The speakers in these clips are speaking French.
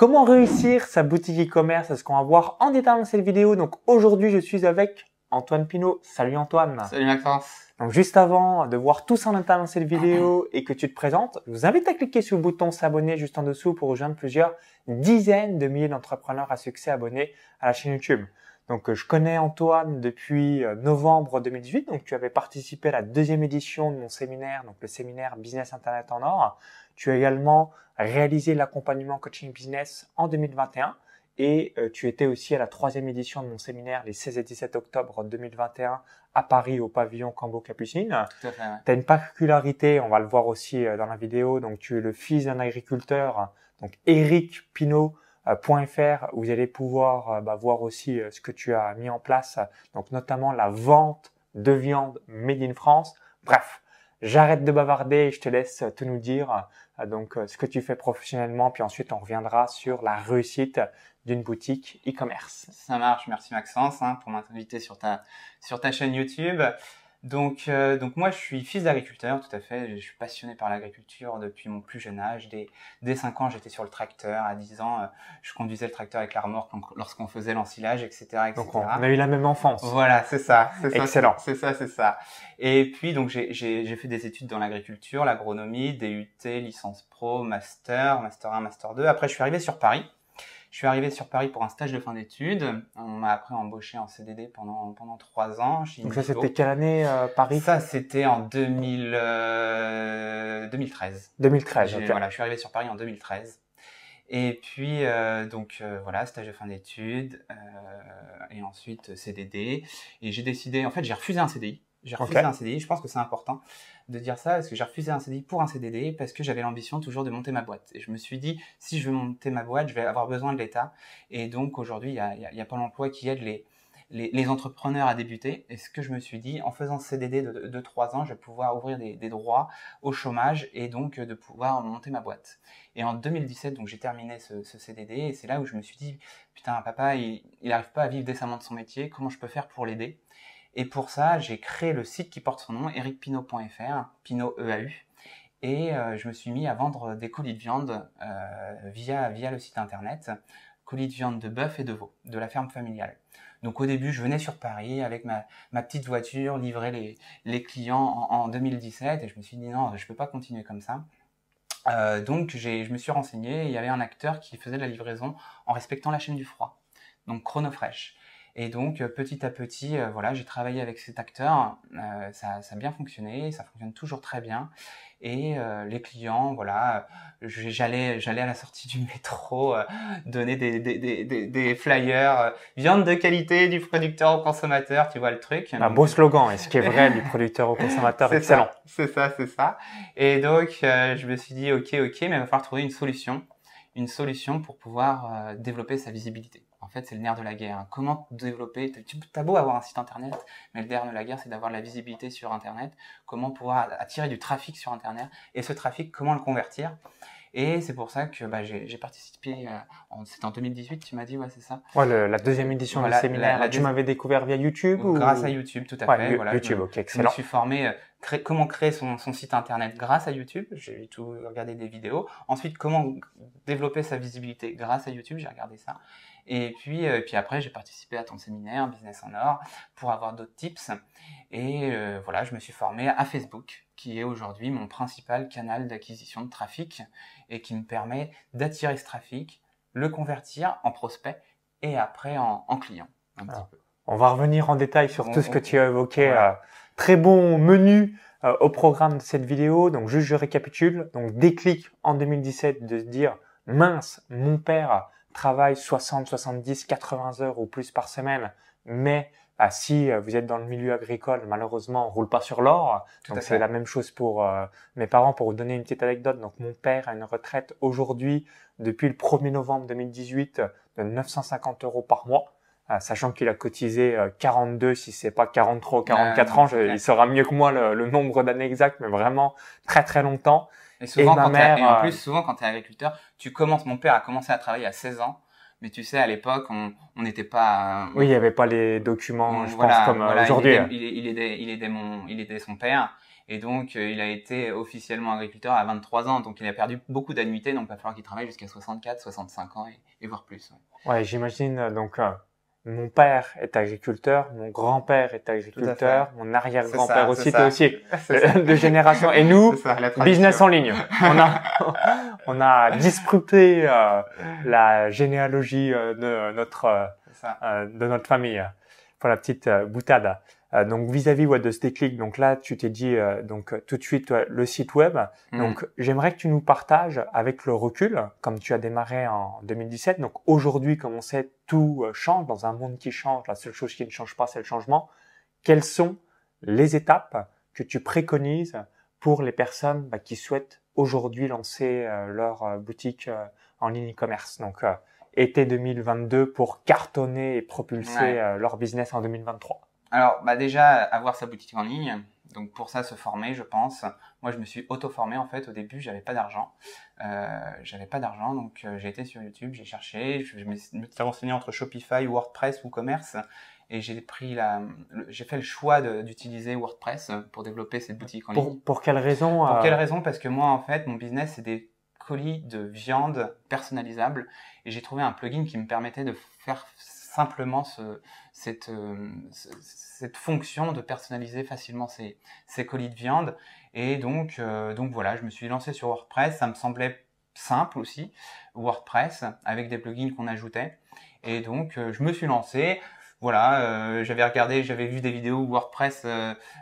Comment réussir sa boutique e-commerce? C'est ce qu'on va voir en détail dans cette vidéo? Donc aujourd'hui, je suis avec Antoine Pinault. Salut Antoine. Salut Maxence. Donc juste avant de voir tout ça en détail dans cette vidéo et que tu te présentes, je vous invite à cliquer sur le bouton s'abonner juste en dessous pour rejoindre plusieurs dizaines de milliers d'entrepreneurs à succès abonnés à la chaîne YouTube. Donc je connais Antoine depuis euh, novembre 2018, donc tu avais participé à la deuxième édition de mon séminaire, donc le séminaire Business Internet en or. Tu as également réalisé l'accompagnement coaching business en 2021 et euh, tu étais aussi à la troisième édition de mon séminaire les 16 et 17 octobre 2021 à Paris au pavillon Cambo Capucine. Tout à fait. Ouais. Tu as une particularité, on va le voir aussi euh, dans la vidéo, donc tu es le fils d'un agriculteur, donc Eric Pinot.fr où vous allez pouvoir bah, voir aussi ce que tu as mis en place, donc notamment la vente de viande made in France. Bref, j'arrête de bavarder et je te laisse te nous dire euh, donc euh, ce que tu fais professionnellement, puis ensuite on reviendra sur la réussite d'une boutique e-commerce. Ça marche, merci Maxence hein, pour m'inviter sur ta chaîne YouTube. Donc, euh, donc moi, je suis fils d'agriculteur, tout à fait. Je suis passionné par l'agriculture depuis mon plus jeune âge. Dès, dès 5 ans, j'étais sur le tracteur. À 10 ans, euh, je conduisais le tracteur avec la remorque lorsqu'on faisait l'ensilage, etc., etc. Donc, on a eu la même enfance. Voilà, c'est ça. Excellent. C'est ça, c'est ça. Et puis, donc, j'ai fait des études dans l'agriculture, l'agronomie, DUT, licence pro, master, master 1, master 2. Après, je suis arrivé sur Paris. Je suis arrivé sur Paris pour un stage de fin d'études. On m'a après embauché en CDD pendant pendant trois ans. Chez Donc ça, c'était quelle année euh, Paris? Ça, c'était en 2000, euh, 2013. 2013. Okay. Voilà, je suis arrivé sur Paris en 2013. Et puis euh, donc euh, voilà, stage de fin d'études euh, et ensuite CDD. Et j'ai décidé, en fait, j'ai refusé un CDI. J'ai refusé okay. un CDI. Je pense que c'est important de dire ça parce que j'ai refusé un CDI pour un CDD parce que j'avais l'ambition toujours de monter ma boîte. Et je me suis dit, si je veux monter ma boîte, je vais avoir besoin de l'État. Et donc aujourd'hui, il y a, y a Pôle emploi qui aide les, les, les, entrepreneurs à débuter. Et ce que je me suis dit, en faisant CDD de, de, 3 ans, je vais pouvoir ouvrir des, des, droits au chômage et donc de pouvoir monter ma boîte. Et en 2017, donc j'ai terminé ce, ce, CDD et c'est là où je me suis dit, putain, papa, il n'arrive pas à vivre décemment de son métier. Comment je peux faire pour l'aider? Et pour ça, j'ai créé le site qui porte son nom, ericpinot.fr, Pinot EAU. Et euh, je me suis mis à vendre des colis de viande euh, via, via le site internet, colis de viande de bœuf et de veau, de la ferme familiale. Donc au début, je venais sur Paris avec ma, petite voiture, livrer les, les clients en, en, 2017, et je me suis dit non, je peux pas continuer comme ça. Euh, donc je me suis renseigné, il y avait un acteur qui faisait la livraison en respectant la chaîne du froid, donc Chronofresh. Et donc petit à petit, euh, voilà, j'ai travaillé avec cet acteur, euh, ça, ça, a bien fonctionné, ça fonctionne toujours très bien. Et euh, les clients, voilà, j'allais, j'allais à la sortie du métro donner des, des, des, des flyers, viande de qualité du producteur au consommateur, tu vois le truc. Un beau slogan, et ce qui est vrai du producteur au consommateur, excellent. C'est ça, c'est ça. Et donc je me suis dit, ok, ok, mais il va falloir trouver une solution, une solution pour pouvoir développer sa visibilité. En fait, c'est le nerf de la guerre. Comment développer? Tu as beau avoir un site internet, mais le nerf de la guerre, c'est d'avoir la visibilité sur internet. Comment pouvoir attirer du trafic sur internet? Et ce trafic, comment le convertir? Et c'est pour ça que bah, j'ai participé, euh, c'était en 2018, tu m'as dit, ouais, c'est ça Ouais, le, la deuxième édition voilà, du séminaire. La, la tu m'avais découvert via YouTube ou... Grâce à YouTube, tout à ouais, fait. Voilà, YouTube, je, ok, excellent. Je me suis formé, euh, cré, comment créer son, son, site internet grâce à YouTube, j'ai tout regardé des vidéos. Ensuite, comment développer sa visibilité grâce à YouTube, j'ai regardé ça. Et puis, euh, et puis après, j'ai participé à ton séminaire Business en Or pour avoir d'autres tips. Et euh, voilà, je me suis formé à Facebook, qui est aujourd'hui mon principal canal d'acquisition de trafic et qui me permet d'attirer ce trafic, le convertir en prospect et après en, en client. On va revenir en détail sur on, tout ce que tu as évoqué. Voilà. Euh, très bon menu euh, au programme de cette vidéo. Donc juste je récapitule. Donc déclic en 2017 de se dire mince, mon père travaille 60, 70, 80 heures ou plus par semaine, mais bah, si vous êtes dans le milieu agricole, malheureusement, on roule pas sur l'or. Donc c'est la même chose pour euh, mes parents. Pour vous donner une petite anecdote, donc mon père a une retraite aujourd'hui depuis le 1er novembre 2018 de 950 euros par mois. Euh, sachant qu'il a cotisé 42, si c'est pas 43 ou 44 ans, je, il saura mieux que moi le, le nombre d'années exactes, mais vraiment très très longtemps. Et souvent, et ma quand mère, et en euh, plus, souvent, quand tu es agriculteur, tu commences, mon père a commencé à travailler à 16 ans. Mais tu sais, à l'époque, on on n'était pas. oui, il n'y avait pas les documents, on, je voilà, pense, comme voilà, aujourd'hui. Il, il, aidait, il aidait mon, il aidait son père. Et donc, euh, il a été officiellement agriculteur à 23 ans. Donc, il a perdu beaucoup d'annuités. Donc, il va falloir qu'il travaille jusqu'à 64, 65 ans et, voire plus. Ouais, j'imagine. Donc, mon père est agriculteur, mon grand-père est agriculteur, mon arrière-grand-père aussi était aussi de génération. Et nous, business en ligne. On a, on a disputé euh, la généalogie euh, de notre euh, de notre famille pour la petite boutade. Euh, donc vis-à-vis de ce déclic, donc là tu t'es dit euh, donc tout de suite le site web. Mm. Donc j'aimerais que tu nous partages avec le recul, comme tu as démarré en 2017. Donc aujourd'hui, comme on sait, tout euh, change dans un monde qui change. La seule chose qui ne change pas, c'est le changement. Quelles sont les étapes que tu préconises pour les personnes bah, qui souhaitent aujourd'hui lancer leur boutique en ligne e-commerce? Donc été 2022 pour cartonner et propulser leur business en 2023 alors, bah déjà, avoir sa boutique en ligne. Donc pour ça, se former, je pense. Moi, je me suis auto-formé en fait. Au début, j'avais pas d'argent. Euh, j'avais pas d'argent, donc euh, j'ai été sur YouTube, j'ai cherché, je, me suis renseigné entre Shopify, WordPress ou commerce, et j'ai pris la, j'ai fait le choix d'utiliser WordPress pour développer cette boutique en ligne. Pour quelle raison Pour euh... quelle raison? Parce que moi, en fait, mon business c'est des colis de viande personnalisables, et j'ai trouvé un plugin qui me permettait de faire simplement ce, cette, euh, cette fonction de personnaliser facilement ces, colis de viande. Et donc, euh, donc voilà, je me suis lancé sur WordPress. Ça me semblait simple aussi, WordPress, avec des plugins qu'on ajoutait. Et donc, euh, je me suis lancé. Voilà, j'avais regardé, j'avais vu des vidéos où WordPress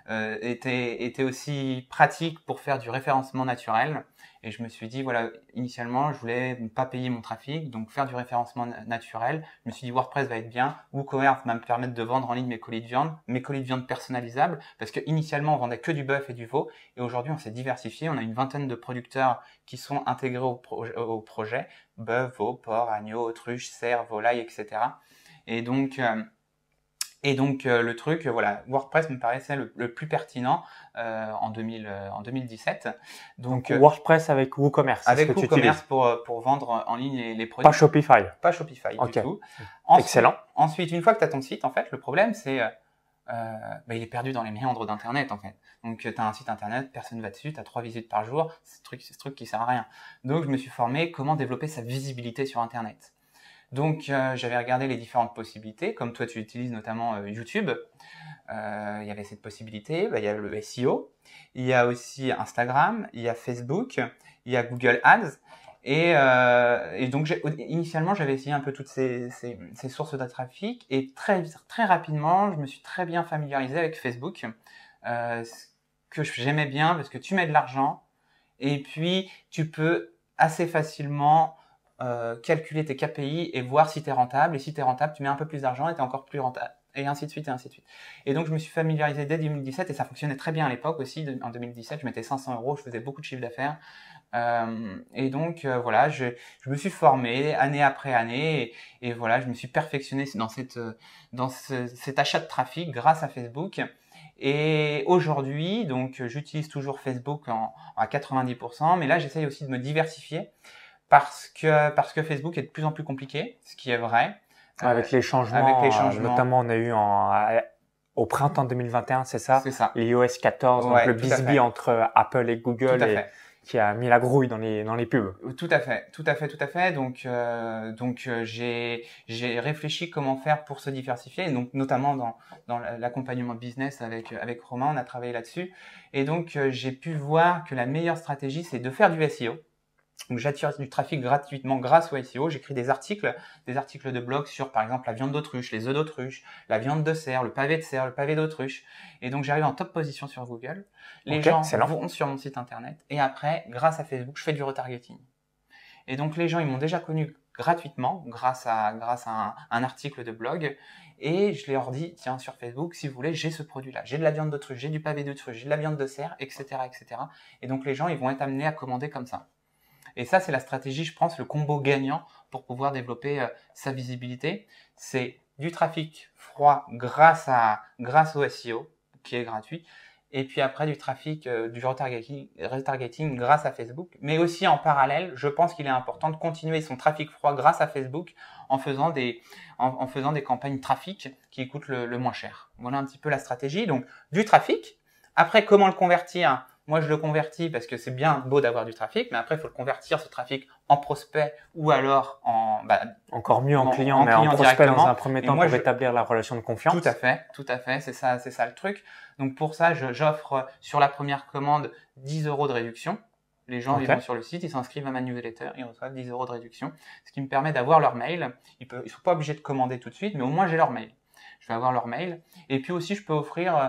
était aussi pratique pour faire du référencement naturel. Et je me suis dit, voilà, initialement, je voulais pas payer mon trafic, donc faire du référencement naturel. Je me suis dit, WordPress va être bien. WooCommerce va me permettre de vendre en ligne mes colis de viande, mes colis de viande personnalisables, parce que initialement, on vendait que du bœuf et du veau. Et aujourd'hui, on s'est diversifié. On a une vingtaine de producteurs qui sont intégrés au, au projet. Bœuf, veau, porc, agneau, autruche, cerf, volaille, etc. Et donc, euh, et donc euh, le truc, euh, voilà, WordPress me paraissait le, plus pertinent euh, en, 2000, en 2017. Donc, WordPress avec WooCommerce. Avec WooCommerce pour, pour vendre en ligne les, les, produits. Pas Shopify. Pas Shopify du tout. Excellent. Ensuite, une fois que tu as ton site, en fait, le problème c'est bah, il est perdu dans les méandres d'Internet en fait. Donc tu as un site Internet, personne ne va dessus, tu as trois visites par jour, c'est ce truc, ce truc qui sert à rien. Donc je me suis formé comment développer sa visibilité sur Internet. Donc euh, j'avais regardé les différentes possibilités, comme toi tu utilises notamment euh, YouTube. Euh, il y avait cette possibilité, bah, il y a le SEO, il y a aussi Instagram, il y a Facebook, il y a Google Ads. Et, et donc initialement j'avais essayé un peu toutes ces, ces, ces, sources de trafic et très, très rapidement je me suis très bien familiarisé avec Facebook, que j'aimais bien parce que tu mets de l'argent et puis tu peux assez facilement euh, calculer tes KPI et voir si tu es rentable. Et si tu es rentable, tu mets un peu plus d'argent et tu es encore plus rentable. Et ainsi de suite, et ainsi de suite. Et donc, je me suis familiarisé dès 2017 et ça fonctionnait très bien à l'époque aussi. En 2017, je mettais 500 euros, je faisais beaucoup de chiffre d'affaires. Euh, et donc, euh, voilà, je, je, me suis formé année après année et, voilà, je me suis perfectionné dans, cette, dans ce, cet achat de trafic grâce à Facebook. Et aujourd'hui, donc, j'utilise toujours Facebook en, à 90%, mais là, j'essaye aussi de me diversifier parce que, parce que Facebook est de plus en plus compliqué, ce qui est vrai. Avec les changements, avec les changements. notamment on a eu en, au printemps 2021, c'est ça? C'est ça. L'iOS 14, donc le bisbee entre Apple et Google et, qui a mis la grouille dans les dans les pubs. Tout à fait, tout à fait, tout à fait. Donc euh, donc euh, j'ai j'ai réfléchi comment faire pour se diversifier, donc notamment dans dans l'accompagnement business avec avec Romain, on a travaillé là-dessus, et donc euh, j'ai pu voir que la meilleure stratégie c'est de faire du SEO donc j'attire du trafic gratuitement grâce au SEO. J'écris des articles, des articles de blog sur par exemple la viande d'autruche, les œufs d'autruche, la viande de cerf, le pavé de cerf, le pavé d'autruche. Et donc j'arrive en top position sur Google. Les gens vont sur mon site internet et après, grâce à Facebook, je fais du retargeting. Et donc les gens, ils m'ont déjà connu gratuitement grâce à grâce à un, un, article de blog et je leur dis tiens sur Facebook si vous voulez j'ai ce produit là j'ai de la viande d'autruche j'ai du pavé d'autruche j'ai de la viande de cerf etc etc et donc les gens ils vont être amenés à commander comme ça et ça, c'est la stratégie, je pense, le combo gagnant pour pouvoir développer euh, sa visibilité. C'est du trafic froid grâce, à, grâce au SEO, qui est gratuit, et puis après du trafic, euh, du retargeting, grâce à Facebook. Mais aussi en parallèle, je pense qu'il est important de continuer son trafic froid grâce à Facebook en faisant des, en, faisant des campagnes trafic qui coûtent le, le, moins cher. Voilà un petit peu la stratégie. Donc du trafic Après, comment le convertir Moi, je le convertis parce que c'est bien beau d'avoir du trafic, mais après, il faut le convertir ce trafic en prospect ou alors en bah, encore mieux en, client, mais en prospect dans un premier temps pour établir la relation de confiance. Tout à fait, tout à fait, c'est ça, c'est ça le truc. Donc pour ça, j'offre sur la première commande 10 euros de réduction. Les gens, ils vont sur le site, ils s'inscrivent à ma newsletter, ils reçoivent 10 euros de réduction, ce qui me permet d'avoir leur mail. Ils ne sont pas obligés de commander tout de suite, mais au moins j'ai leur mail. Je vais avoir leur mail. Et puis aussi, je peux offrir euh,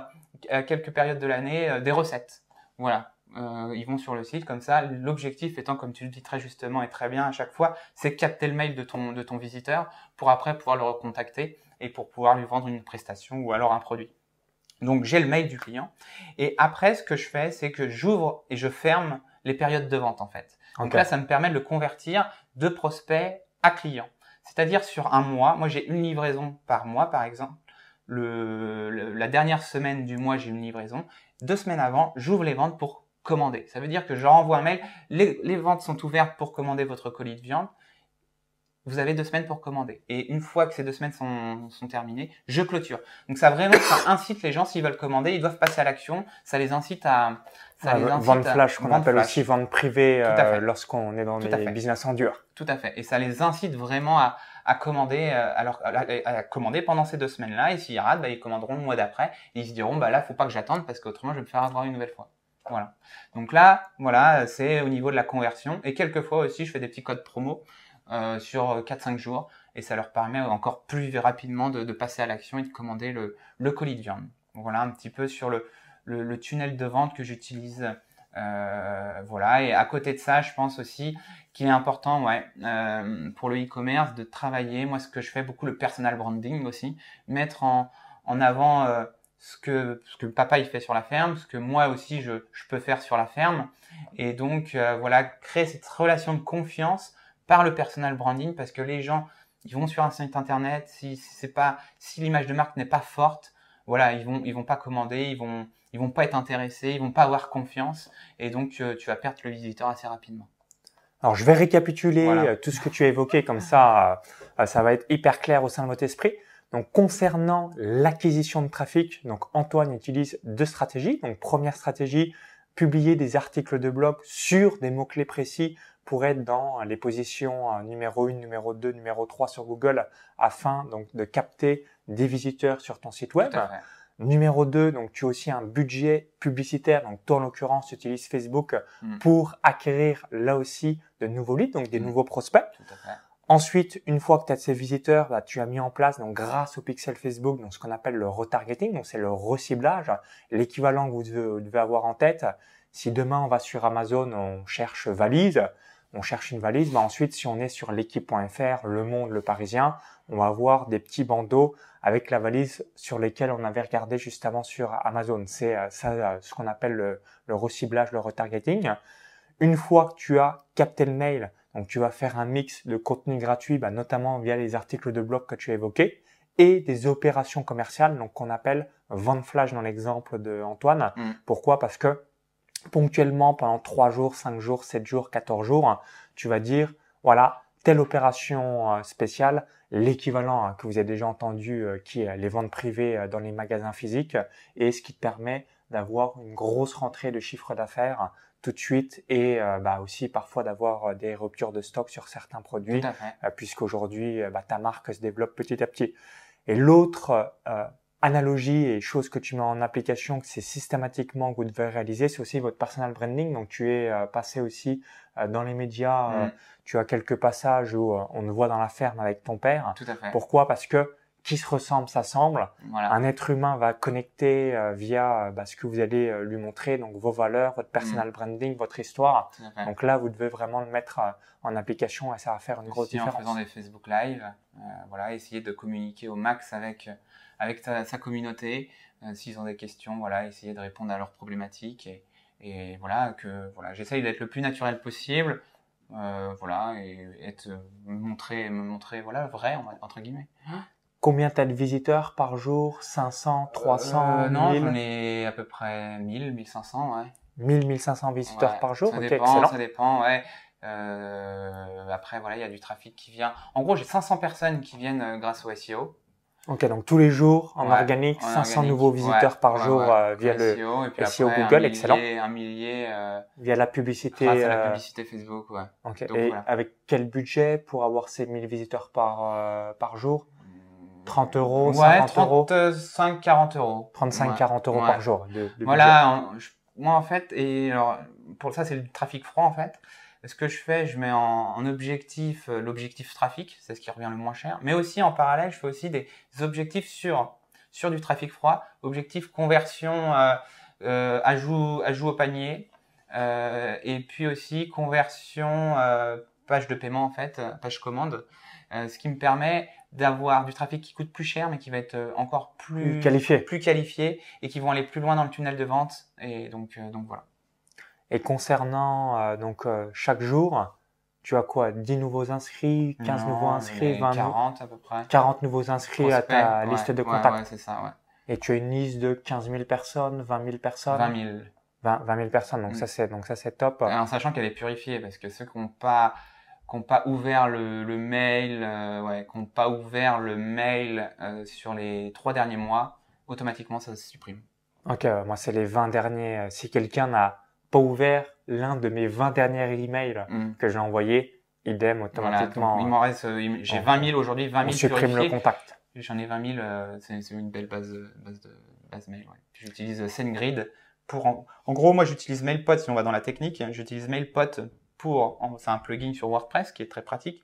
à quelques périodes de l'année euh, des recettes. Voilà. Euh, ils vont sur le site comme ça. L'objectif étant, comme tu le dis très justement et très bien à chaque fois, c'est capter le mail de ton, de ton visiteur pour après pouvoir le recontacter et pour pouvoir lui vendre une prestation ou alors un produit. Donc j'ai le mail du client. Et après, ce que je fais, c'est que j'ouvre et je ferme les périodes de vente en fait. Donc là, ça me permet de le convertir de prospect à client. C'est-à-dire sur un mois, moi j'ai une livraison par mois par exemple. Le, la dernière semaine du mois, j'ai une livraison. Deux semaines avant, j'ouvre les ventes pour commander. Ça veut dire que je renvoie un mail. Les, les ventes sont ouvertes pour commander votre colis de viande vous avez deux semaines pour commander. Et une fois que ces deux semaines sont, sont terminées, je clôture. Donc ça vraiment, ça incite les gens s'ils veulent commander, ils doivent passer à l'action. Ça les incite à, ça les incite vente flash qu'on appelle aussi vente privée euh, lorsqu'on est dans les business en dur. Tout à fait. Et ça les incite vraiment à, commander, euh, alors à, commander pendant ces deux semaines-là. Et s'ils ratent, bah, ils commanderont le mois d'après. Et ils se diront, bah là, faut pas que j'attende parce qu'autrement, je vais me faire avoir une nouvelle fois. Voilà. Donc là, voilà, c'est au niveau de la conversion. Et quelquefois aussi, je fais des petits codes promo. Euh, sur 4-5 jours et ça leur permet encore plus rapidement de, passer à l'action et de commander le, le, colis de viande. Voilà un petit peu sur le, le, tunnel de vente que j'utilise. Euh, voilà. Et à côté de ça, je pense aussi qu'il est important, ouais, euh, pour le e-commerce de travailler. Moi, ce que je fais beaucoup le personal branding aussi, mettre en, en avant euh, ce que ce que papa il fait sur la ferme, ce que moi aussi je, je peux faire sur la ferme, et donc euh, voilà créer cette relation de confiance par le personal branding parce que les gens ils vont sur un site internet. Si c'est pas si l'image de marque n'est pas forte voilà ils vont ils vont pas commander ils vont ils vont pas être intéressés ils vont pas avoir confiance et donc euh, tu vas perdre le visiteur assez rapidement. Alors je vais récapituler euh, tout ce que tu as évoqué comme ça euh, ça va être hyper clair au sein de votre esprit. Donc concernant l'acquisition de trafic donc Antoine utilise deux stratégies. Donc première stratégie publier des articles de blog sur des mots clés précis pour être dans les positions numéro 1, numéro 2, numéro 3 sur Google afin donc de capter des visiteurs sur ton site web. Numéro 2, donc tu as aussi un budget publicitaire, donc toi en l'occurrence tu utilises Facebook hmm. pour acquérir là aussi de nouveaux leads, donc des hmm. nouveaux prospects. Ensuite, une fois que tu as ces visiteurs, bah, tu as mis en place, donc grâce au pixel Facebook, donc ce qu'on appelle le retargeting, donc c'est le reciblage, l'équivalent que vous devez, avoir en tête. Si demain on va sur Amazon, on cherche valise, on cherche une valise, bah ensuite si on est sur l'équipe.fr, Le Monde, Le Parisien, on va avoir des petits bandeaux avec la valise sur lesquels on avait regardé juste avant sur Amazon. C'est euh, ça euh, ce qu'on appelle le, le reciblage, le retargeting. Une fois que tu as capté le mail, donc tu vas faire un mix de contenu gratuit, bah, notamment via les articles de blog que tu as évoqués, et des opérations commerciales, donc qu'on appelle vente flash dans l'exemple de Antoine. Mm. Pourquoi? Parce que ponctuellement pendant 3 jours, 5 jours, 7 jours, 14 jours, tu vas dire, voilà, telle opération euh, spéciale, l'équivalent hein, que vous avez déjà entendu, euh, qui est les ventes privées euh, dans les magasins physiques, et ce qui te permet d'avoir une grosse rentrée de chiffre d'affaires tout de suite et bah, aussi parfois d'avoir des ruptures de stock sur certains produits, puisqu'aujourd'hui bah, ta marque se développe petit à petit. Et l'autre analogie et choses que tu mets en application, que c'est systématiquement que vous devez réaliser, c'est aussi votre personal branding. Donc tu es euh, passé aussi euh, dans les médias, euh, mm. tu as quelques passages où on te voit dans la ferme avec ton père. Tout à fait. Pourquoi? Parce que qui se ressemble s'assemble. Voilà. Un être humain va connecter via bah, ce que vous allez lui montrer, donc vos valeurs, votre personal mm. branding, votre histoire. Donc là, vous devez vraiment le mettre en application et ça va faire une grosse différence. En faisant des Facebook Live, voilà, essayer de communiquer au max avec avec sa communauté. Euh, s'ils ont des questions, voilà, essayer de répondre à leurs problématiques et, et voilà que voilà, j'essaye d'être le plus naturel possible, euh, voilà, et être me montrer, me montrer voilà vrai entre guillemets. Combien t'as de visiteurs par jour? 500, 300 euh, Non, j'en ai à peu près 1000, 1500, ouais. 1000, 1500 visiteurs par jour? Ça dépend, ça dépend, ouais. Euh, après, voilà, il y a du trafic qui vient. En gros, j'ai 500 personnes qui viennent euh, grâce au SEO. Ok, donc tous les jours en organique, 500 nouveaux visiteurs par jour euh, via le SEO, et puis SEO après, Google, un millier, excellent. Un millier euh, Via la publicité. grâce à la euh, publicité Facebook, ouais. ok. Donc, Et voilà. avec quel budget pour avoir ces 1000 visiteurs par, euh, par jour? 30 euros, Ouais, 50 euros? 35, 40 euros. 35, Ouais. 40 euros par jour de, de budget. Voilà, en- je- moi en fait, et alors pour ça c'est le trafic froid en fait. Ce que je fais, je mets en, en objectif euh, l'objectif trafic, c'est ce qui revient le moins cher. Mais aussi en parallèle, je fais aussi des objectifs sur sur du trafic froid, objectif conversion, euh, euh, ajout ajout au panier, et puis aussi conversion page de paiement en fait, page commande, ce qui me permet d'avoir du trafic qui coûte plus cher, mais qui va être encore Plus qualifié. plus qualifiés et qui vont aller plus loin dans le tunnel de vente. Et donc, donc voilà. Et concernant euh, donc euh, chaque jour, tu as quoi? 10 nouveaux inscrits, 15 Non, nouveaux inscrits, mais 20 nou- 40 à peu près. 40 nouveaux inscrits à ta liste ouais, de ouais, contacts. Ouais, c'est ça, ouais. Et tu as une liste de 15 000 personnes, 20 000 personnes? 20 000. 20, 20 000 personnes, donc Mm. ça c'est donc ça c'est top. En sachant qu'elle est purifiée, parce que ceux qui n'ont pas qui n'ont pas ouvert le, le mail, euh, ouais, qui n'ont pas ouvert le mail euh, sur les trois derniers mois, automatiquement ça se supprime. Ok, moi c'est les 20 derniers. euh, Si quelqu'un n'a pas ouvert l'un de mes 20 derniers emails Mm. que j'ai envoyés, idem Voilà, automatiquement. donc, il m'en reste, euh, j'ai on- 20 000 aujourd'hui, 20 on 000 supprime le contact. J'en ai 20 000, euh, c'est une belle base, de- base, de, base mail. Ouais. J'utilise SendGrid pour. En, en gros, moi j'utilise MailPot si on va dans la technique. hein, J'utilise MailPot pour. C'est un plugin sur WordPress qui est très pratique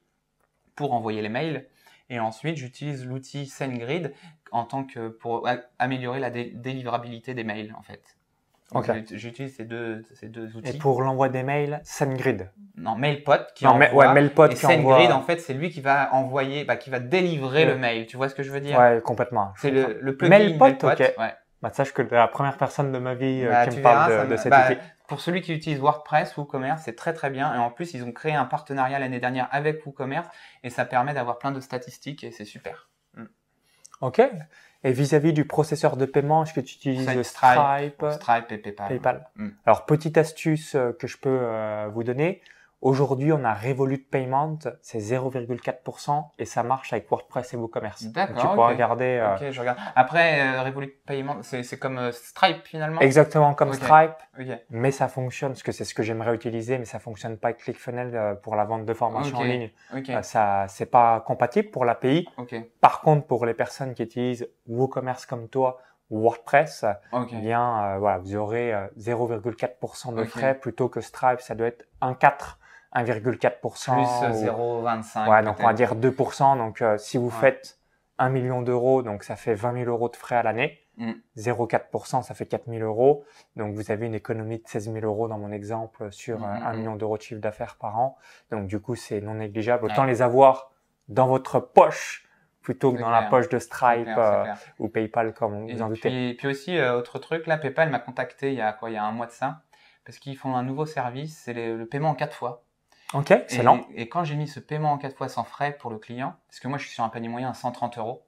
pour envoyer les mails. Et ensuite, j'utilise l'outil SendGrid en tant que pour améliorer la dé- délivrabilité des mails en fait. J'utilise ces deux, ces deux Et outils. pour l'envoi des mails, SendGrid. Non, MailPot qui Non, envoie. ouais, MailPot et qui envoie. SendGrid, en fait, c'est lui qui va envoyer, bah, qui va délivrer Ouais. le mail. Tu vois ce que je veux dire? Ouais, complètement. c'est le, le plugin Mailpot, Mailpot. ok. ouais. Bah, sache que la première personne de ma vie euh, Bah, qui me parle verras, de, de cet bah, outil. Pour celui qui utilise WordPress WooCommerce, c'est très très bien. Et en plus, ils ont créé un partenariat l'année dernière avec WooCommerce et ça permet d'avoir plein de statistiques et c'est super. Ok. Et vis-à-vis du processeur de paiement, est-ce que tu utilises Stripe, Stripe, Stripe et PayPal. PayPal Mm. Alors, petite astuce euh, que je peux euh, vous donner. Aujourd'hui, on a Revolut Payment, c'est 0,4% et ça marche avec WordPress et WooCommerce. D'accord, Tu pourras ok. regarder euh, Ok, je regarde. Après, euh, Revolut Payment, c'est c'est comme euh, Stripe finalement? exactement comme. Stripe, Ok. mais ça fonctionne, parce que c'est ce que j'aimerais utiliser, mais ça fonctionne pas avec ClickFunnels euh, pour la vente de formation en ligne. Euh, ça, c'est pas compatible pour l'API. Par contre, pour les personnes qui utilisent WooCommerce comme toi ou WordPress, Ok. eh bien, euh, voilà, vous aurez euh, 0,4% de frais plutôt que Stripe, ça doit être 1,4, 1,4%. Plus euh, ou- 0,25. Ouais, donc on va dire 2%. Donc, euh, si vous Ouais. faites 1 million d'euros, donc ça fait 20 000 euros de frais à l'année. Mm. 0,4%, ça fait 4 000 euros. Donc, vous avez une économie de 16 000 euros dans mon exemple sur euh, Mm, 1 mm, million d'euros de chiffre d'affaires par an. Donc, du coup, c'est non négligeable. Ouais. Autant les avoir dans votre poche plutôt que dans la poche de Stripe clair, euh, ou PayPal, comme vous en doutez. puis, puis aussi, euh, autre truc, là, PayPal m'a contacté il y a quoi, il y a un mois de ça, parce qu'ils font un nouveau service, c'est le paiement en quatre fois. Ok, excellent. Et, et quand j'ai mis ce paiement en quatre fois sans frais pour le client, parce que moi je suis sur un panier moyen à 130 euros,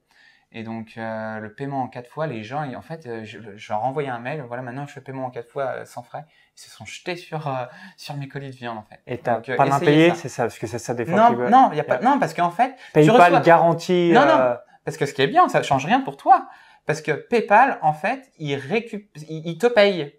et donc euh, le paiement en quatre fois, les gens, ils- en fait, euh, je, je leur envoyais un mail, voilà, maintenant je fais paiement en quatre fois euh, sans frais, ils se sont jetés sur euh, sur mes colis de viande en fait. Et t'as euh, pas d'impayé, ça. c'est ça, parce que c'est ça des fois Non, veulent. non, y a pas, non, parce qu'en fait, tu PayPal reçois- garantit. Non, non. Parce que ce qui est bien, ça change rien pour toi. Parce que PayPal, en fait, il récup... il, il te paye.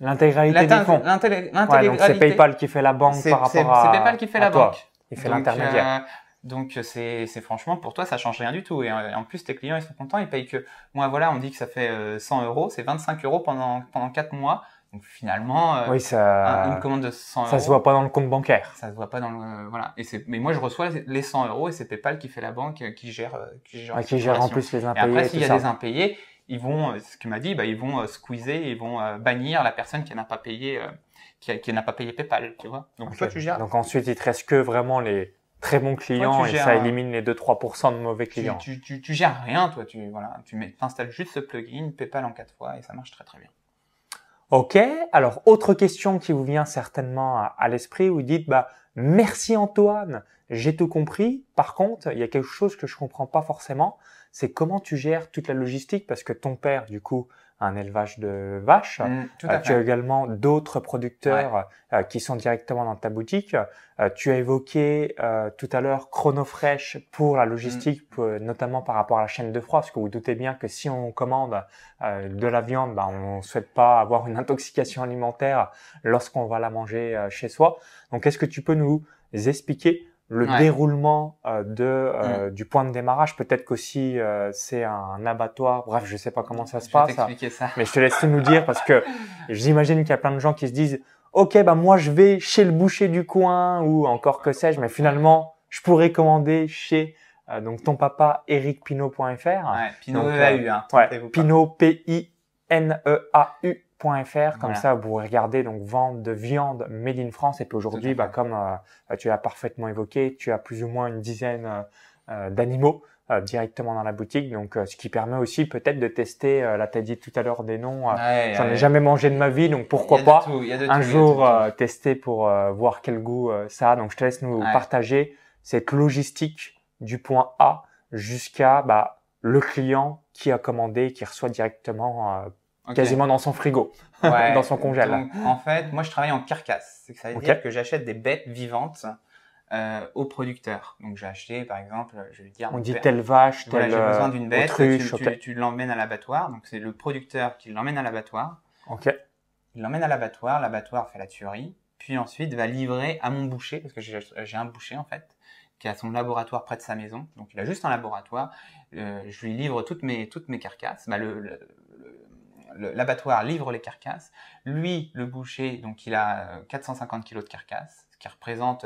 L'intégralité des L'inté- fonds. l'intellé- Ouais, donc c'est. PayPal qui fait la banque par rapport à. c'est PayPal qui fait la toi. banque. Il fait l'intermédiaire. euh, donc c'est c'est franchement pour toi ça change rien du tout et euh, en plus tes clients ils sont contents ils payent que moi voilà on dit que ça fait euh, 100 euros c'est 25 euros pendant pendant 4 mois donc finalement euh, oui, ça. une commande de 100 euros Ça se voit pas dans le compte bancaire. ça se voit pas dans le euh, voilà et c'est mais moi je reçois les 100 euros et c'est PayPal qui fait la banque euh, qui gère euh, qui gère, Ouais, qui gère en plus les Et impayés. après, et s'il tout y a ça. des impayés, ils vont, euh, ce qu'il m'a dit, bah, ils vont euh, squeezer, ils vont euh, bannir la personne qui n'a pas payé, euh, qui, n'a pas payé PayPal, tu vois. Donc toi, tu gères, Donc ensuite, il te reste que vraiment les très bons clients Toi, et gères ça un- élimine les 2-3% de mauvais tu, clients. tu, tu, tu gères rien, toi. Tu voilà, tu mets, installes juste ce plugin PayPal en quatre fois et ça marche très très bien. Ok. Alors, autre question qui vous vient certainement à, à l'esprit, vous dites, bah, merci Antoine, j'ai tout compris. Par contre, il y a quelque chose que je comprends pas forcément, c'est comment tu gères toute la logistique parce que ton père, du coup, un élevage de vaches. Mm, euh, tu as également d'autres producteurs euh, qui sont directement dans ta boutique. Euh, tu as évoqué tout à l'heure Chronofresh pour la logistique, mm. notamment par rapport à la chaîne de froid, parce que vous doutez bien que si on commande de la viande, bah, on ne souhaite pas avoir une intoxication alimentaire lorsqu'on va la manger chez soi. Donc, est-ce que tu peux nous expliquer le déroulement euh, de euh, mm. du point de démarrage. Peut-être qu'aussi euh, c'est un abattoir. Bref je sais pas comment ça se passe. ça. mais je te laisse nous dire parce que j'imagine qu'il y a plein de gens qui se disent ok bah moi je vais chez le boucher du coin ou encore que sais-je mais finalement je pourrais commander chez donc ton papa ericpino.fr ouais, Pinot e a eu hein, ouais, Pinot P I N E A U .fr comme ça vous regarder donc vente de viande made in France et puis aujourd'hui bah comme euh, tu as parfaitement évoqué tu as plus ou moins une dizaine euh, euh, d'animaux directement dans la boutique donc ce qui permet aussi peut-être de tester là tu as dit tout à l'heure des noms j'en ai jamais mangé de ma vie donc pourquoi pas un jour tester pour voir quel goût ça a. Donc je te laisse nous partager cette logistique du point A jusqu'à bah, le client qui a commandé qui reçoit directement quasiment dans son frigo, dans son congèle. Donc, en fait, moi, je travaille en carcasse. Que ça veut dire que j'achète des bêtes vivantes euh, aux producteurs. Donc, j'ai acheté, par exemple, je vais dire. On dit telle vache, telle voilà, j'ai besoin d'une bête. Autruche, tu, tu, tu l'emmènes à l'abattoir. Donc, c'est le producteur qui l'emmène à l'abattoir. Ok. Il l'emmène à l'abattoir. L'abattoir fait la tuerie. Puis ensuite, va livrer à mon boucher, parce que j'ai un boucher, en fait, qui a son laboratoire près de sa maison. Donc, il a juste un laboratoire. Euh, je lui livre toutes mes, toutes mes carcasses. Bah, le, le l'abattoir livre les carcasses. Lui, le boucher, donc il a 450 kg de carcasses, ce qui représente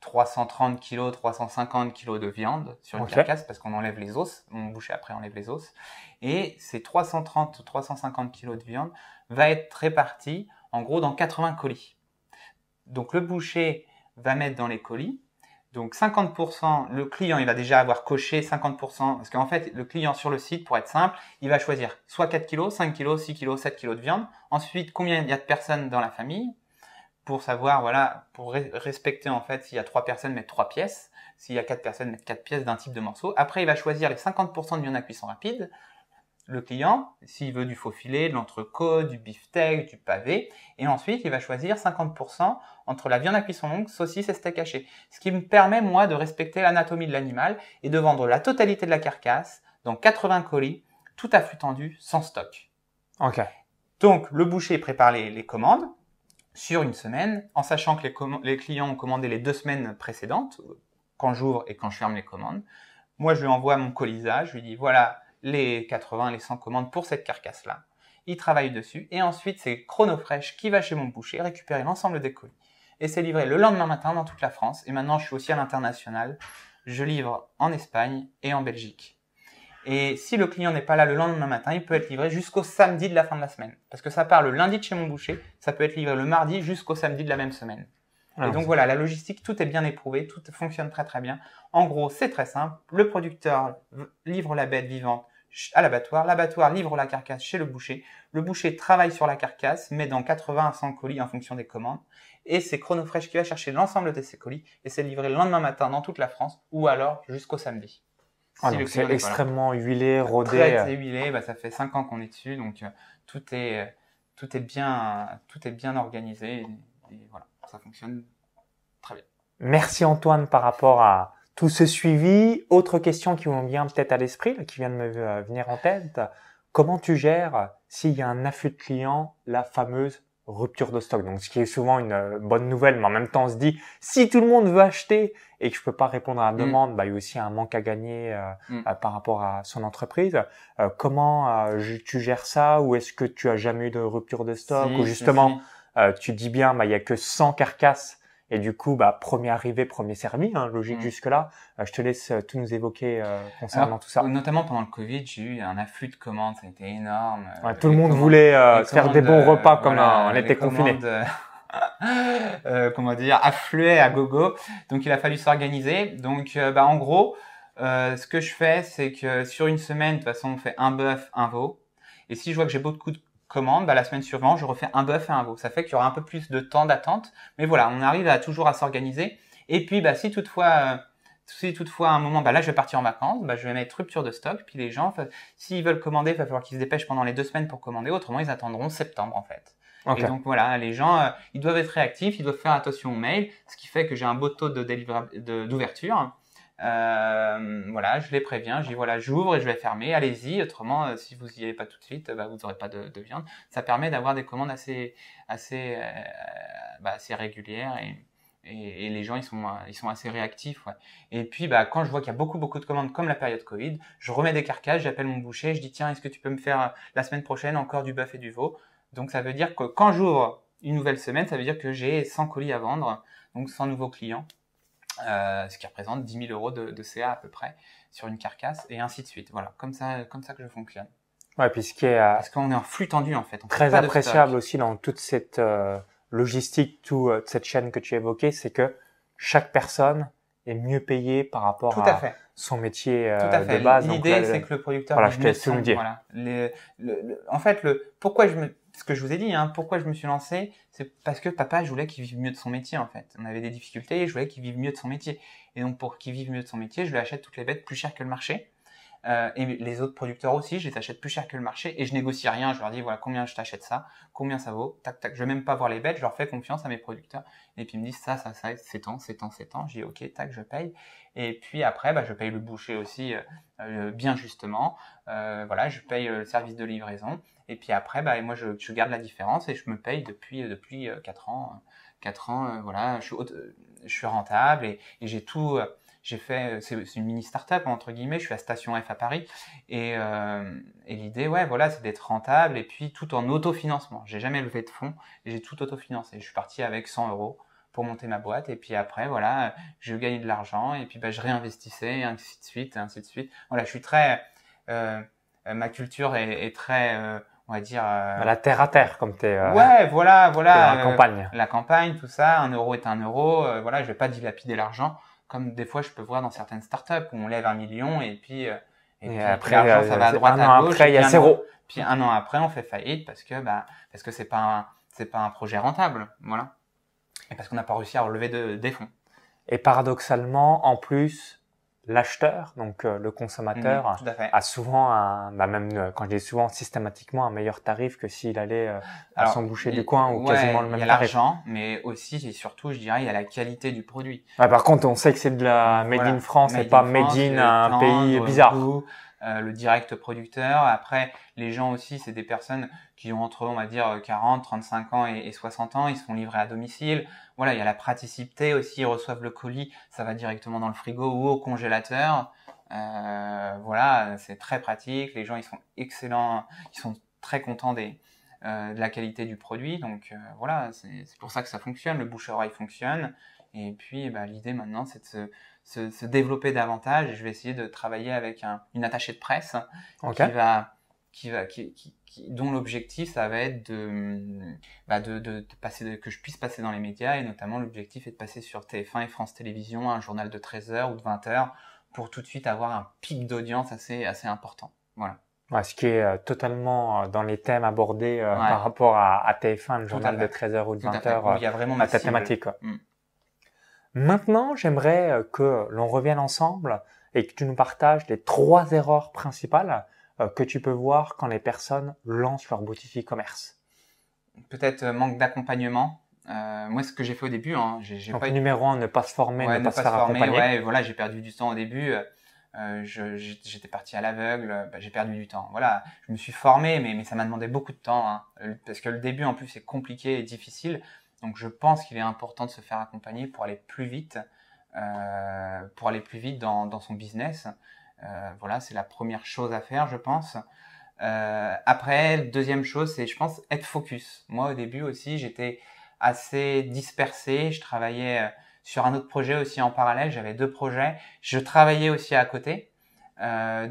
330 kg, 350 kg de viande sur une carcasse parce qu'on enlève les os. Mon boucher après enlève les os. Et ces 330 350 kg de viande va être réparti en gros dans 80 colis. Donc le boucher va mettre dans les colis donc 50%, le client, il va déjà avoir coché 50%, parce qu'en fait, le client sur le site, pour être simple, il va choisir soit 4 kg, 5 kg, 6 kg, 7 kg de viande. Ensuite, combien il y a de personnes dans la famille, pour savoir, voilà, pour respecter en fait, s'il y a 3 personnes, mettre 3 pièces. S'il y a 4 personnes, mettre 4 pièces d'un type de morceau. Après, il va choisir les 50% de viande à cuisson rapide le client, s'il veut du faux filet, de l'entrecôte, du beefsteak, du pavé, et ensuite il va choisir 50% entre la viande à cuisson longue, saucisse et steak haché. Ce qui me permet moi de respecter l'anatomie de l'animal et de vendre la totalité de la carcasse dans 80 colis, tout à flux tendu, sans stock. Ok. Donc le boucher prépare les, commandes sur une semaine, en sachant que les, les clients ont commandé les deux semaines précédentes, quand j'ouvre et quand je ferme les commandes. Moi je lui envoie mon colisage, je lui dis voilà les 80, les 100 commandes pour cette carcasse-là. Il travaille dessus et ensuite c'est Chronofresh qui va chez mon boucher récupérer l'ensemble des colis. Et c'est livré le lendemain matin dans toute la France. Et maintenant je suis aussi à l'international. Je livre en Espagne et en Belgique. Et si le client n'est pas là le lendemain matin, il peut être livré jusqu'au samedi de la fin de la semaine. Parce que ça part le lundi de chez mon boucher, ça peut être livré le mardi jusqu'au samedi de la même semaine. et donc voilà, la logistique, tout est bien éprouvé, tout fonctionne très très bien. En gros, c'est très simple. Le producteur livre la bête vivante à l'abattoir. L'abattoir livre la carcasse chez le boucher. Le boucher travaille sur la carcasse, met dans 80 à 100 colis en fonction des commandes. Et c'est Chronofresh qui va chercher l'ensemble de ces colis et c'est livré le lendemain matin dans toute la France ou alors jusqu'au samedi. Ah, c'est extrêmement huilé, rodé. Très, huilé, bah, ça fait 5 ans qu'on est dessus, donc euh, tout est tout est bien tout est bien organisé et voilà, ça fonctionne très bien. Merci Antoine par rapport à tout ce suivi. Autre question qui me vient peut-être à l'esprit, qui vient de me euh, venir en tête. Comment tu gères s'il y a un afflux de clients, la fameuse rupture de stock? Donc, ce qui est souvent une euh, bonne nouvelle, mais en même temps, on se dit, si tout le monde veut acheter et que je peux pas répondre à la mm. demande, bah, il y a aussi un manque à gagner euh, mm. par rapport à son entreprise. comment tu gères ça? Ou est-ce que tu as jamais eu de rupture de stock? Ou justement, tu dis bien, bah, il y a que 100 carcasses et du coup, bah, premier arrivé, premier servi, hein, logique mm. jusque-là. Euh, je te laisse euh, tout nous évoquer euh, concernant tout ça. Notamment pendant le Covid, j'ai eu un afflux de commandes, ça a été énorme. Ouais, tout le monde voulait faire des bons repas comme on était confiné. euh, comment dire, affluait à gogo. Donc il a fallu s'organiser. Donc bah, en gros, ce que je fais, c'est que sur une semaine, de toute façon, on fait un bœuf, un veau. Et si je vois que j'ai beaucoup de commande, bah, la semaine suivante, je refais un bœuf et un veau. Ça fait qu'il y aura un peu plus de temps d'attente. Mais voilà, on arrive à toujours à s'organiser. Et puis, bah, si toutefois, euh, si toutefois à un moment, bah là je vais partir en vacances, bah, je vais mettre rupture de stock, puis les gens, s'ils veulent commander, il va falloir qu'ils se dépêchent pendant les deux semaines pour commander, autrement ils attendront septembre en fait. Et donc voilà, les gens, euh, ils doivent être réactifs, ils doivent faire attention aux mails, ce qui fait que j'ai un beau taux de d'ouverture. Euh, voilà, je les préviens, je voilà, j'ouvre et je vais fermer, allez-y. Autrement, euh, si vous y allez pas tout de suite, bah, vous n'aurez pas de, de, viande. Ça permet d'avoir des commandes assez, assez, euh, bah, assez régulières et, les gens ils sont, ils sont assez réactifs. Et puis, bah, quand je vois qu'il y a beaucoup, beaucoup de commandes comme la période Covid, je remets des carcasses, j'appelle mon boucher, je dis tiens, est-ce que tu peux me faire la semaine prochaine encore du bœuf et du veau? Donc ça veut dire que quand j'ouvre une nouvelle semaine, ça veut dire que j'ai 100 colis à vendre, donc 100 nouveaux clients. Euh, ce qui représente 10 000 euros de, de, CA à peu près sur une carcasse et ainsi de suite. Voilà, comme ça, comme ça que je fonctionne. Ouais, puis ce qui est euh, parce qu'on est en flux tendu en fait. très appréciable aussi dans toute cette euh, logistique, toute euh, cette chaîne que tu évoquais, c'est que chaque personne est mieux payée par rapport à, son métier tout à fait. de base. L'idée, c'est que le producteur. Voilà, je te laisse me dire. Voilà. Les, le, en fait, le pourquoi je me ce que je vous ai dit, hein, pourquoi je me suis lancé, c'est parce que papa, je voulais qu'il vive mieux de son métier, en fait. On avait des difficultés et je voulais qu'il vive mieux de son métier. Et donc, pour qu'il vive mieux de son métier, je lui achète toutes les bêtes plus chères que le marché. Euh, et les autres producteurs aussi, je les achète plus cher que le marché et je négocie rien. Je leur dis voilà combien je t'achète ça, combien ça vaut, tac tac. Je vais même pas voir les bêtes, je leur fais confiance à mes producteurs et puis ils me disent ça ça ça c'est temps c'est temps c'est temps. Je dis ok tac je paye et puis après bah, je paye le boucher aussi euh, euh bien justement. Voilà je paye le service de livraison et puis après bah moi je, je, garde la différence et je me paye depuis depuis quatre ans quatre ans voilà je suis je suis rentable et, j'ai tout j'ai fait, c'est une mini startup entre guillemets. Je suis à Station F à Paris et, euh, et l'idée, ouais, voilà, c'est d'être rentable et puis tout en autofinancement. J'ai jamais levé de fonds et j'ai tout autofinancé. Je suis parti avec 100 euros pour monter ma boîte et puis après, voilà, je gagnais de l'argent et puis bah, je réinvestissais et ainsi de suite, ainsi de suite. Voilà, je suis très, euh, ma culture est, très euh, on va dire euh, la terre à terre comme tu es euh, ouais voilà voilà la campagne la campagne tout ça un euro est un euro voilà je vais pas dilapider l'argent comme des fois je peux voir dans certaines startups où on lève un million et puis, euh, et, puis après ça va à droite à gauche. Après, il y a zéro. puis un an après, on fait faillite parce que bah parce que c'est pas c'est pas un projet rentable, voilà. Et parce qu'on n'a pas réussi à relever de, des fonds. Et paradoxalement, en plus, l'acheteur, donc euh, le consommateur, mmh, a souvent un, bah même euh, quand je dis souvent systématiquement un meilleur tarif que s'il allait euh, à son boucher du coin ou quasiment le même tarif. Il y a l'argent, mais aussi et surtout, je dirais, il y a la qualité du produit. Ouais, par contre, on sait que c'est de la made in France et pas made in un pays bizarre. Euh, le direct producteur. Après, les gens aussi, c'est des personnes qui ont entre, on va dire, 40, 35 ans et, 60 ans. Ils sont livrés à domicile. Voilà, il y a la praticité aussi. Ils reçoivent le colis, ça va directement dans le frigo ou au congélateur. Euh, voilà, c'est très pratique. Les gens, ils sont excellents. Ils sont très contents euh, de la qualité du produit. Donc voilà, c'est pour ça que ça fonctionne. Le bouche-oreille fonctionne. Et puis, bah, l'idée maintenant, c'est de se se, se, développer davantage. Et je vais essayer de travailler avec un, une attachée de presse qui va, qui va, qui, qui, qui dont l'objectif ça va être de, bah de, de, de, passer, que je puisse passer dans les médias et notamment l'objectif est de passer sur TF1 et France Télévisions, un journal de 13 heures ou de 20 heures pour tout de suite avoir un pic d'audience assez, assez important. Voilà. Ouais, ce qui est euh, totalement euh, dans les thèmes abordés euh, par rapport à, à, TF1, le journal de 13 heures ou de 20 heures. Il y a vraiment ma thématique. Mm. Maintenant, j'aimerais euh, que l'on revienne ensemble et que tu nous partages les trois erreurs principales euh, que tu peux voir quand les personnes lancent leur boutique e-commerce. Peut-être euh, manque d'accompagnement. Euh, moi, ce que j'ai fait au début, hein, j'ai pas numéro un, ne pas se former, ne, pas, se faire accompagner. Ouais, voilà, j'ai perdu du temps au début. Euh, j'étais parti à l'aveugle, bah, j'ai perdu du temps. Voilà, je me suis formé, mais, mais ça m'a demandé beaucoup de temps, hein, parce que le début en plus est compliqué et difficile. Donc je pense qu'il est important de se faire accompagner pour aller plus vite, euh, pour aller plus vite dans, son business. Euh, voilà, c'est la première chose à faire, je pense. Euh, après, deuxième chose, c'est, je pense, être focus. Moi, au début aussi, j'étais assez dispersé. Je travaillais sur un autre projet aussi en parallèle. J'avais deux projets. Je travaillais aussi à côté.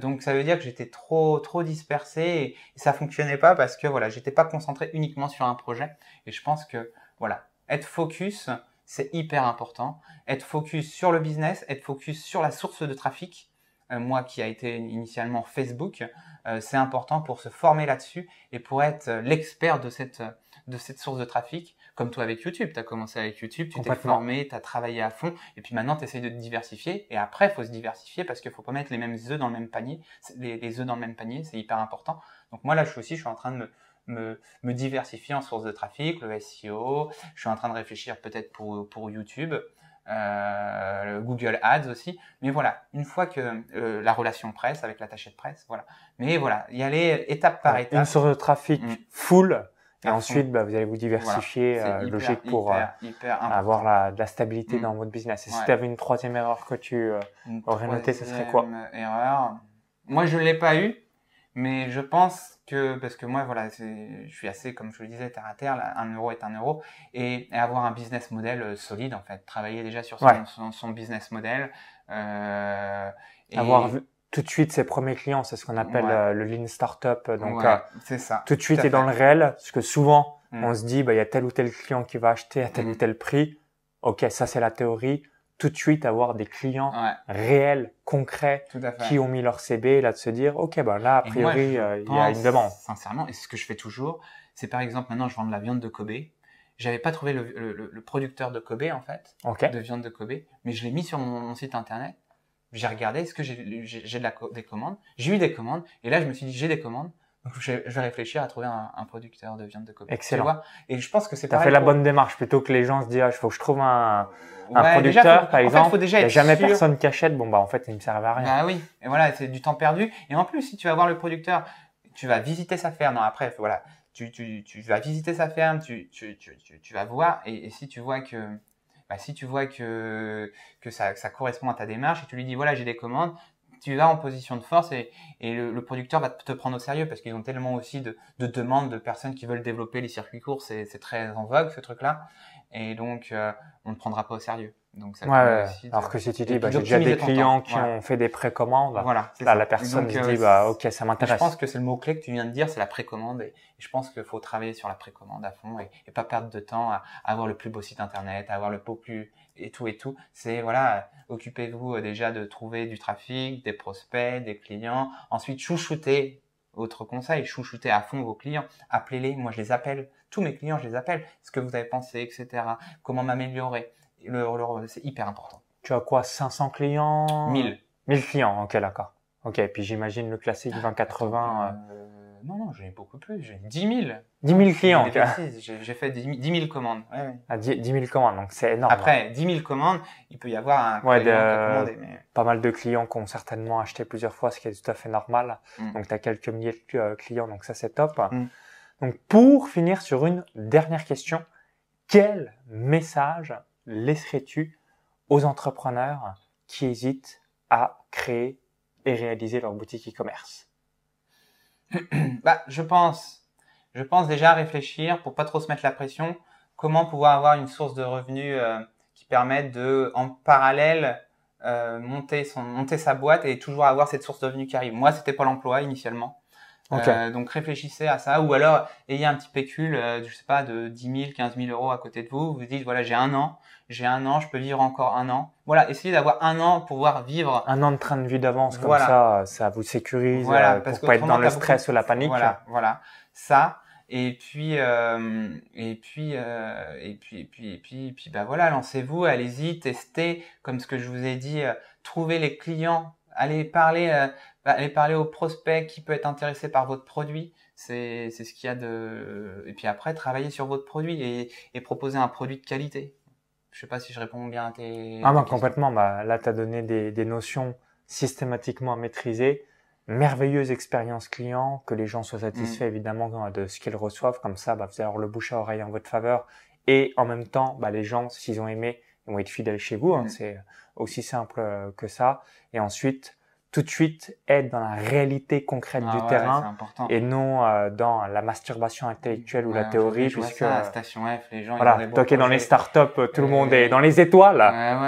Donc ça veut dire que j'étais trop trop dispersé et, et, ça fonctionnait pas parce que voilà j'étais pas concentré uniquement sur un projet et je pense que voilà, être focus, c'est hyper important. Être focus sur le business, être focus sur la source de trafic. Euh, moi qui a été initialement Facebook, euh, c'est important pour se former là-dessus et pour être l'expert de cette, de cette source de trafic Comme toi avec YouTube, tu as commencé avec YouTube, tu t'es formé, tu as travaillé à fond, et puis maintenant tu essayes de te diversifier. Et après, il faut se diversifier parce qu'il faut pas mettre les mêmes œufs dans le même panier. Les, les œufs dans le même panier, c'est hyper important. Donc moi là, je suis aussi, je suis en train de me, me, me diversifier en sources de trafic, le SEO. Je suis en train de réfléchir peut-être pour, pour YouTube. Euh, Google Ads aussi. Mais voilà, une fois que euh, la relation presse avec l'attaché de presse, voilà. Mais voilà, y aller étape par étape. Une source de trafic mm. full. Et ensuite, bah, vous allez vous diversifier, euh, logique pour euh, avoir la, de la stabilité mm. dans votre business. Et si tu avais une troisième erreur que tu aurais notée, ce serait quoi erreur. Moi, je l'ai pas eu, mais je pense que, parce que moi, voilà, je suis assez, comme je le disais, terre à terre, un euro est un euro, et, avoir un business model euh, solide, en fait. Travailler déjà sur son, son, business model. Euh, et... Avoir tout de suite ses premiers clients, c'est ce qu'on appelle euh, le lean startup. Donc, euh, c'est ça. Tout de suite, et dans le réel, parce que souvent, mm. on se dit, bah, il y a tel ou tel client qui va acheter à tel ou mm. tel prix. Ok, ça, c'est la théorie tout de suite avoir des clients réels, concrets, qui ont mis leur CB, là de se dire, ok, ben là, a priori, euh, il y a une demande. Sincèrement, et c'est ce que je fais toujours, c'est par exemple, maintenant, je vends de la viande de Kobe. J'avais pas trouvé le, le, producteur de Kobe, en fait, de viande de Kobe, mais je l'ai mis sur mon, site internet. J'ai regardé, est-ce que j'ai de des commandes? J'ai eu des commandes, et là, je me suis dit, j'ai des commandes, donc je vais réfléchir à trouver un, un producteur de viande de Kobe. Excellent. et je pense que c'est T'as fait la bonne démarche plutôt que les gens se disent ah, il faut que je trouve un, un producteur par exemple. faut déjà il n'y a jamais personne qui achète. Bon bah en fait il me sert à rien. Bah oui. Et voilà c'est du temps perdu. Et en plus si tu vas voir le producteur, tu vas visiter sa ferme. Non après voilà tu, tu, tu vas visiter sa ferme, tu, tu, tu, tu vas voir et, et, si tu vois que bah, si tu vois que que ça, ça correspond à ta démarche et tu lui dis voilà j'ai des commandes, tu vas en position de force et, et le, producteur va te prendre au sérieux parce qu'ils ont tellement aussi de, de, demandes de personnes qui veulent développer les circuits courts, c'est très en vogue ce truc-là, et donc euh, on ne prendra pas au sérieux. Donc ça ouais, alors que si tu dis, bah, j'ai déjà des clients qui ont fait des précommandes, voilà, là, la personne se dit, euh, bah, ok, ça m'intéresse. Je pense que c'est le mot-clé que tu viens de dire, c'est la précommande. Et, je pense qu'il faut travailler sur la précommande à fond et, et, pas perdre de temps à, avoir le plus beau site internet, à avoir le plus et tout et tout. C'est voilà, occupez-vous euh, déjà de trouver du trafic, des prospects, des clients. Ensuite, chouchouter. Autre conseil, chouchouter à fond vos clients. Appelez-les. Moi, je les appelle. Tous mes clients, je les appelle. Ce que vous avez pensé, etc. Comment m'améliorer. Le, c'est hyper important. Tu as quoi 500 clients? 1000. 1000 clients. Ok, d'accord. Ok, puis j'imagine le classique 2080. Non, non, j'ai beaucoup plus. J'ai 10 000. 10 000 clients. J'ai fait 10 000, commandes. Ouais, Ah, 10, 000 commandes, donc c'est énorme. Après, 10 000 commandes, il peut y avoir un ouais, de, mais... pas mal de clients qui ont certainement acheté plusieurs fois, ce qui est tout à fait normal. Mm. Donc, tu as quelques milliers de euh, clients, donc ça, c'est top. Mm. Donc, pour finir sur une dernière question, quel message laisserais-tu aux entrepreneurs qui hésitent à créer et réaliser leur boutique e-commerce? bah, je pense, je pense déjà réfléchir pour pas trop se mettre la pression. Comment pouvoir avoir une source de revenus euh, qui permette de, en parallèle, euh, monter son, monter sa boîte et toujours avoir cette source de revenus qui arrive. Moi, c'était pas l'emploi initialement. Euh, donc réfléchissez à ça ou alors ayez un petit pécule, euh, je sais pas, de 10 000, 15 000 euros à côté de vous. Vous dites voilà j'ai un an, j'ai un an, je peux vivre encore un an. Voilà, essayez d'avoir un an pour pouvoir vivre. Un an de train de vie d'avance comme ça, ça vous sécurise voilà, euh, pour pas être dans le stress ou la panique. Voilà, voilà, ça. Et puis, euh, et puis, euh, et puis, et puis, et puis, et puis, bah voilà, lancez-vous, allez-y, testez, comme ce que je vous ai dit, trouvez les clients, allez parler, allez parler aux prospects qui peut être intéressé par votre produit. C'est, c'est ce qu'il y a de. Et puis après, travailler sur votre produit et, et proposer un produit de qualité. Je sais pas si je réponds bien à tes. Ah, bah, complètement. Bah, là, tu as donné des, des notions systématiquement à maîtriser. Merveilleuse expérience client, que les gens soient satisfaits mm. évidemment de ce qu'ils reçoivent. Comme ça, bah, vous allez avoir le bouche à oreille en votre faveur. Et en même temps, bah, les gens, s'ils ont aimé, ils vont être fidèles chez vous. Hein. Mm. C'est aussi simple euh, que ça. Et ensuite, tout de suite être dans la réalité concrète ah du terrain et non euh, dans la masturbation intellectuelle ou la théorie puisque la station F les gens voilà toi qui es dans les startups tout le monde est dans les étoiles.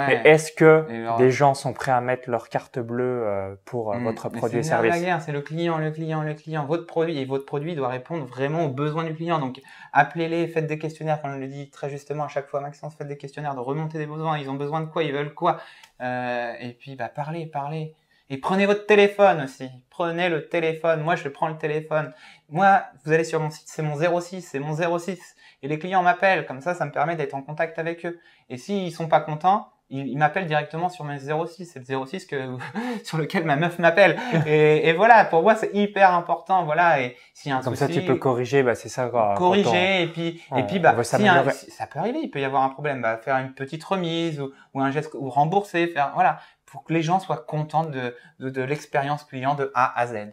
Mais est-ce que des gens sont prêts à mettre leur carte bleue euh, pour euh, hmm. votre produit et service? c'est le client le client le client. Votre produit et votre produit doit répondre vraiment aux besoins du client. Donc appelez-les faites des questionnaires comme on le dit très justement à chaque fois Maxence faites des questionnaires de remonter des besoins. Ils ont besoin de quoi? Ils veulent quoi? Et puis bah parlez parlez Et prenez votre téléphone aussi. Prenez le téléphone. Moi, je prends le téléphone. Moi, vous allez sur mon site, c'est mon 06, c'est mon 06. Et les clients m'appellent. Comme ça, ça me permet d'être en contact avec eux. Et s'ils sont pas contents, ils, m'appellent directement sur mon 06. C'est le 06 que, sur lequel ma meuf m'appelle. Et, et, voilà, pour moi, c'est hyper important. Voilà. Et s'il y a un Comme ça, tu peux corriger. Bah, c'est ça. Quoi, corriger. et puis, et puis, bah, si un, ça peut arriver. Il peut y avoir un problème. Bah, faire une petite remise ou, ou un geste ou rembourser. Faire, voilà pour que les gens soient contents de, de, l'expérience client de A à Z.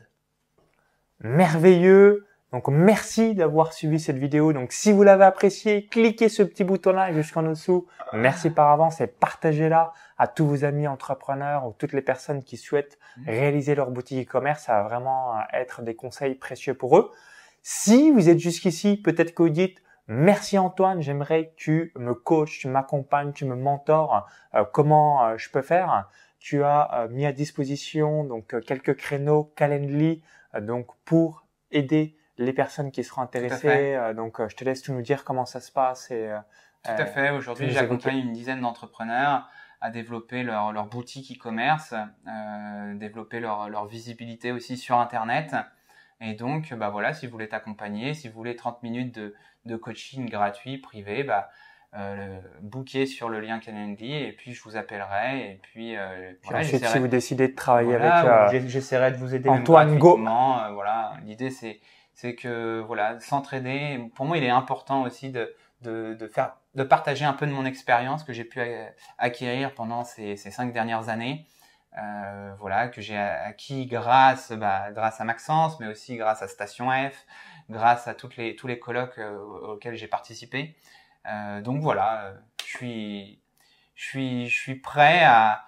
Merveilleux. Donc merci d'avoir suivi cette vidéo. Donc si vous l'avez apprécié, cliquez ce petit bouton-là jusqu'en dessous. Merci par avance et partagez-la à tous vos amis entrepreneurs ou toutes les personnes qui souhaitent mmh. réaliser leur boutique e-commerce. Ça va vraiment être des conseils précieux pour eux. Si vous êtes jusqu'ici, peut-être que vous dites Merci Antoine, j'aimerais que tu me coaches, tu m'accompagnes, tu me mentors. Euh, comment euh, je peux faire? Tu as euh, mis à disposition donc euh, quelques créneaux Calendly euh, donc pour aider les personnes qui seront intéressées. donc je te laisse tout nous dire comment ça se passe et tout à fait. Aujourd'hui, j'accompagne une dizaine d'entrepreneurs à développer leur, leur boutique e-commerce, euh, développer leur, leur, visibilité aussi sur Internet. Et donc, bah voilà, si vous voulez t'accompagner, si vous voulez 30 minutes de, de coaching gratuit, privé, bah, euh, booker sur le lien Calendly et puis je vous appellerai et puis, euh, ensuite si vous décidez de travailler avec euh, j'essaierai de vous aider Antoine Go euh, voilà. L'idée c'est c'est que voilà s'entraider pour moi il est important aussi de, de, de faire de partager un peu de mon expérience que j'ai pu acquérir pendant ces, ces cinq dernières années. Euh, voilà que j'ai acquis grâce bah, grâce à Maxence mais aussi grâce à Station F grâce à toutes les tous les colloques auxquels j'ai participé euh, donc voilà, euh, je suis, prêt à,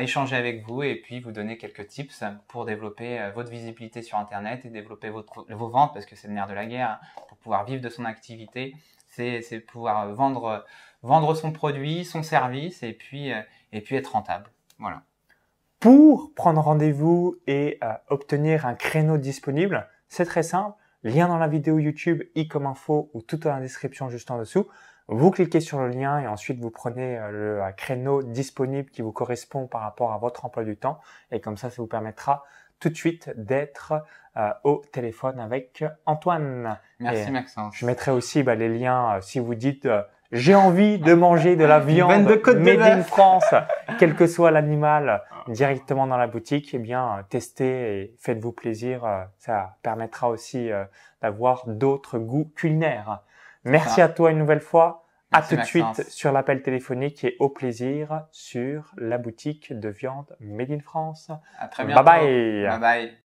échanger avec vous et puis vous donner quelques tips pour développer euh, votre visibilité sur Internet et développer vos ventes parce que c'est le nerf de la guerre hein, pour pouvoir vivre de son activité. C'est, pouvoir vendre, son produit, son service et puis, et puis être rentable. Voilà. Pour prendre rendez-vous et obtenir un créneau disponible, c'est très simple. Lien dans la vidéo YouTube, i comme info ou tout dans la description juste en dessous. Vous cliquez sur le lien et ensuite vous prenez euh, le euh, créneau disponible qui vous correspond par rapport à votre emploi du temps. Et comme ça, ça vous permettra tout de suite d'être euh, au téléphone avec Antoine. Merci Maxence. Je mettrai aussi bah, les liens si vous dites j'ai envie de manger de la viande de made in France, quel que soit l'animal, directement dans la boutique, eh bien, testez et faites-vous plaisir. Ça permettra aussi euh, d'avoir d'autres goûts culinaires. Merci à toi une nouvelle fois. à tout de suite sur l'appel téléphonique et au plaisir sur la boutique de viande Made in France. À très bientôt. Bye bye. Bye bye.